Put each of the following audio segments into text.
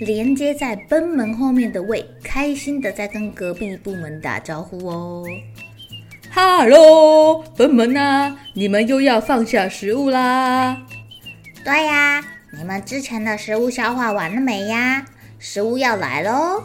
连接在奔门后面的胃，开心的在跟隔壁部门打招呼哦。哈喽，奔门呐，你们又要放下食物啦？对呀，你们之前的食物消化完了没呀？食物要来喽。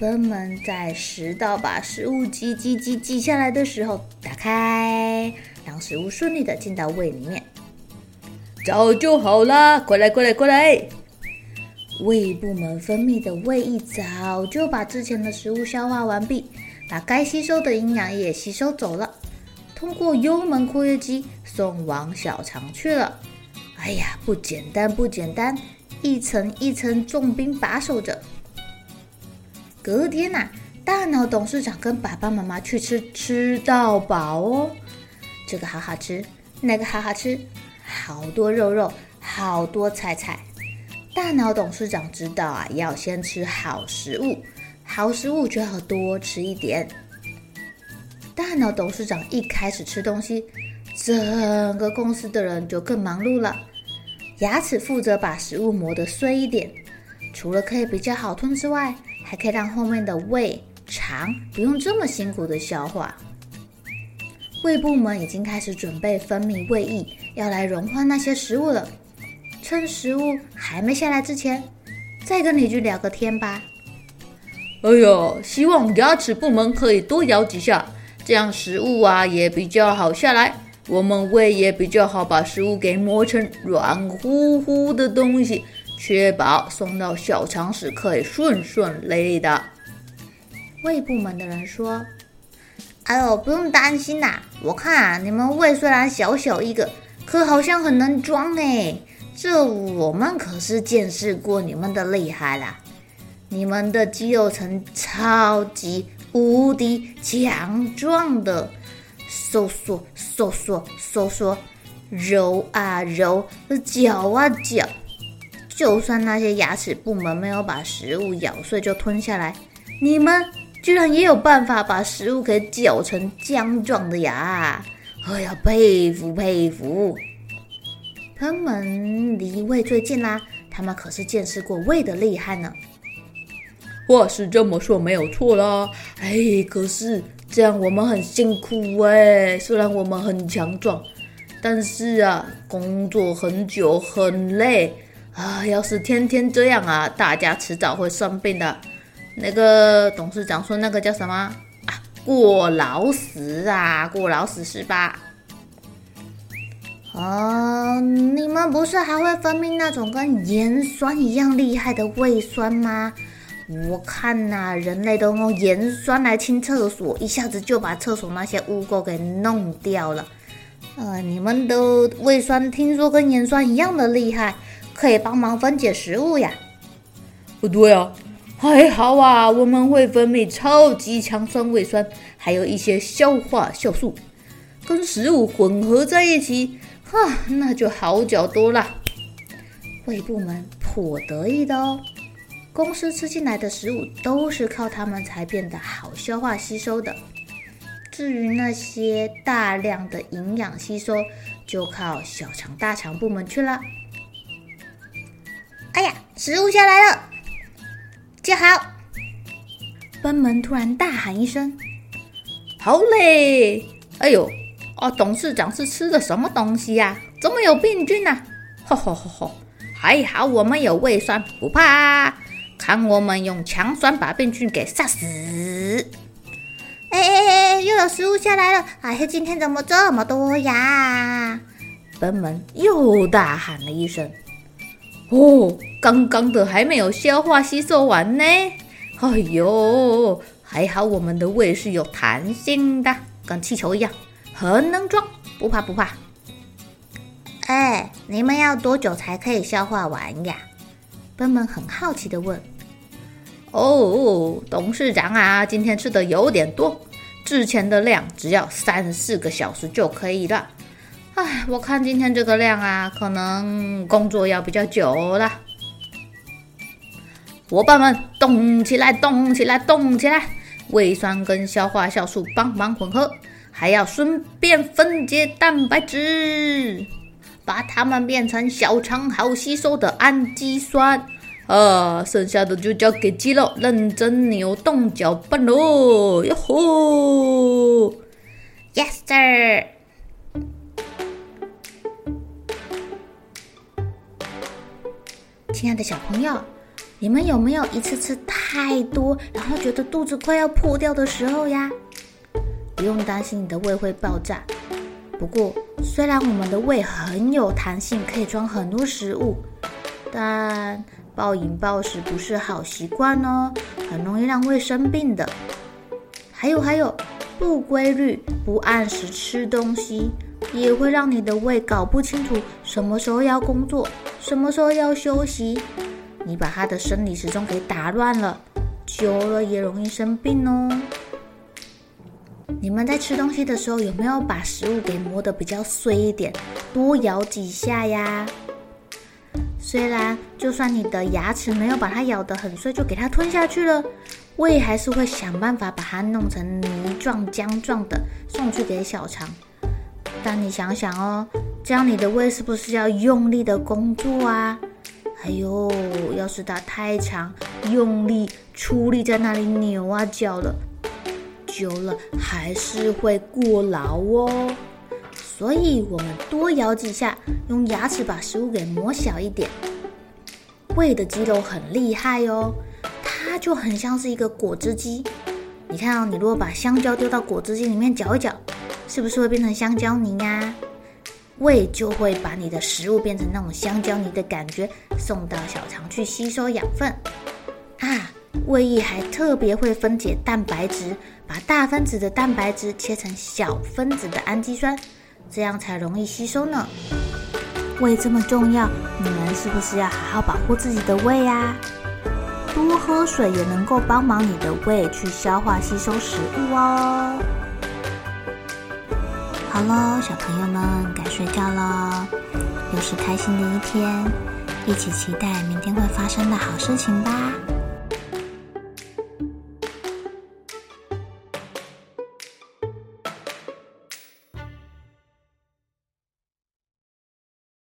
奔门在食道把食物挤挤挤挤下来的时候，打开，让食物顺利的进到胃里面。早就好啦，过来过来过来。胃部门分泌的胃液早就把之前的食物消化完毕，把该吸收的营养也吸收走了，通过幽门括约肌送往小肠去了。哎呀，不简单不简单，一层一层重兵把守着。隔天呐、大脑董事长跟爸爸妈妈去吃吃到饱哦，这个好好吃，那个好好吃，好多肉肉，好多菜菜。大脑董事长知道啊，要先吃好食物，好食物就要多吃一点。大脑董事长一开始吃东西，整个公司的人就更忙碌了。牙齿负责把食物磨得碎一点，除了可以比较好吞之外，还可以让后面的胃肠不用这么辛苦的消化。胃部门已经开始准备分泌胃液，要来融化那些食物了。趁食物还没下来之前，再跟邻居聊个天吧。哎呦，希望牙齿部门可以多咬几下，这样食物啊也比较好下来，我们胃也比较好把食物给磨成软乎乎的东西，确保送到小肠时可以顺顺利利的。胃部门的人说：“哎呦，不用担心呐，我看啊，你们胃虽然小小一个，可好像很能装哎。”这我们可是见识过你们的厉害啦！你们的肌肉层超级无敌强壮的，收缩收缩收缩，揉啊揉，搅啊搅，就算那些牙齿部门没有把食物咬碎就吞下来，你们居然也有办法把食物给搅成浆状的呀！哎呀，佩服佩服！他们离胃最近啦，他们可是见识过胃的厉害呢。话是这么说没有错啦，哎，可是这样我们很辛苦哎。虽然我们很强壮，但是啊，工作很久很累啊。要是天天这样啊，大家迟早会生病的。那个董事长说那个叫什么啊？过劳死啊，过劳死是吧？啊，你们不是还会分泌那种跟盐酸一样厉害的胃酸吗？我看呐、人类都用盐酸来清厕所，一下子就把厕所那些污垢给弄掉了。呃，你们的胃酸听说跟盐酸一样的厉害，可以帮忙分解食物呀？不对啊，还好啊，我们会分泌超级强酸胃酸，还有一些消化酵素，跟食物混合在一起。啊，那就好嚼多了。胃部门颇得意的哦，公司吃进来的食物都是靠他们才变得好消化吸收的。至于那些大量的营养吸收，就靠小肠大肠部门去了。哎呀，食物下来了，接好！奔门突然大喊一声：“好嘞！”哎呦！哦，董事长是吃的什么东西呀？怎么有病菌呢？吼吼吼吼！还好我们有胃酸，不怕。看我们用强酸把病菌给杀死！哎哎哎，又有食物下来了！哎，今天怎么这么多呀？笨门又大喊了一声。哦，刚刚的还没有消化吸收完呢。哎呦，还好我们的胃是有弹性的，跟气球一样，很能装，不怕不怕。哎，你们要多久才可以消化完呀？笨笨很好奇地问。哦，董事长啊，今天吃的有点多，之前的量只要三四个小时就可以了。哎，我看今天这个量啊，可能工作要比较久了。伙伴们，动起来，动起来，动起来！胃酸跟消化酵素帮忙混合，还要顺便分解蛋白质，把它们变成小肠好吸收的氨基酸。啊，剩下的就交给肌肉认真扭动搅拌喽！哟吼！Yes, sir。亲爱的小朋友，你们有没有一次吃太多，然后觉得肚子快要破掉的时候呀？不用担心你的胃会爆炸。不过，虽然我们的胃很有弹性，可以装很多食物，但暴饮暴食不是好习惯哦，很容易让胃生病的。还有还有，不规律、不按时吃东西，也会让你的胃搞不清楚什么时候要工作。什么时候要休息？你把他的生理时钟给打乱了，久了也容易生病哦。你们在吃东西的时候有没有把食物给磨得比较碎一点，多咬几下呀？虽然就算你的牙齿没有把它咬得很碎，就给它吞下去了，胃还是会想办法把它弄成泥状、浆状的送去给小肠。但你想想哦。这样你的胃是不是要用力的工作啊？哎呦，要是它太长，用力出力在那里扭啊搅了，久了还是会过劳哦。所以我们多咬几下，用牙齿把食物给磨小一点。胃的肌肉很厉害哦，它就很像是一个果汁机。你看哦，你如果把香蕉丢到果汁机里面搅一搅，是不是会变成香蕉泥呀？胃就会把你的食物变成那种香蕉泥的感觉，送到小肠去吸收养分。啊，胃液还特别会分解蛋白质，把大分子的蛋白质切成小分子的氨基酸，这样才容易吸收呢。胃这么重要，你们是不是要好好保护自己的胃呀？多喝水也能够帮忙你的胃去消化吸收食物哦。好喽，小朋友们该睡觉了，又是开心的一天，一起期待明天会发生的好事情吧。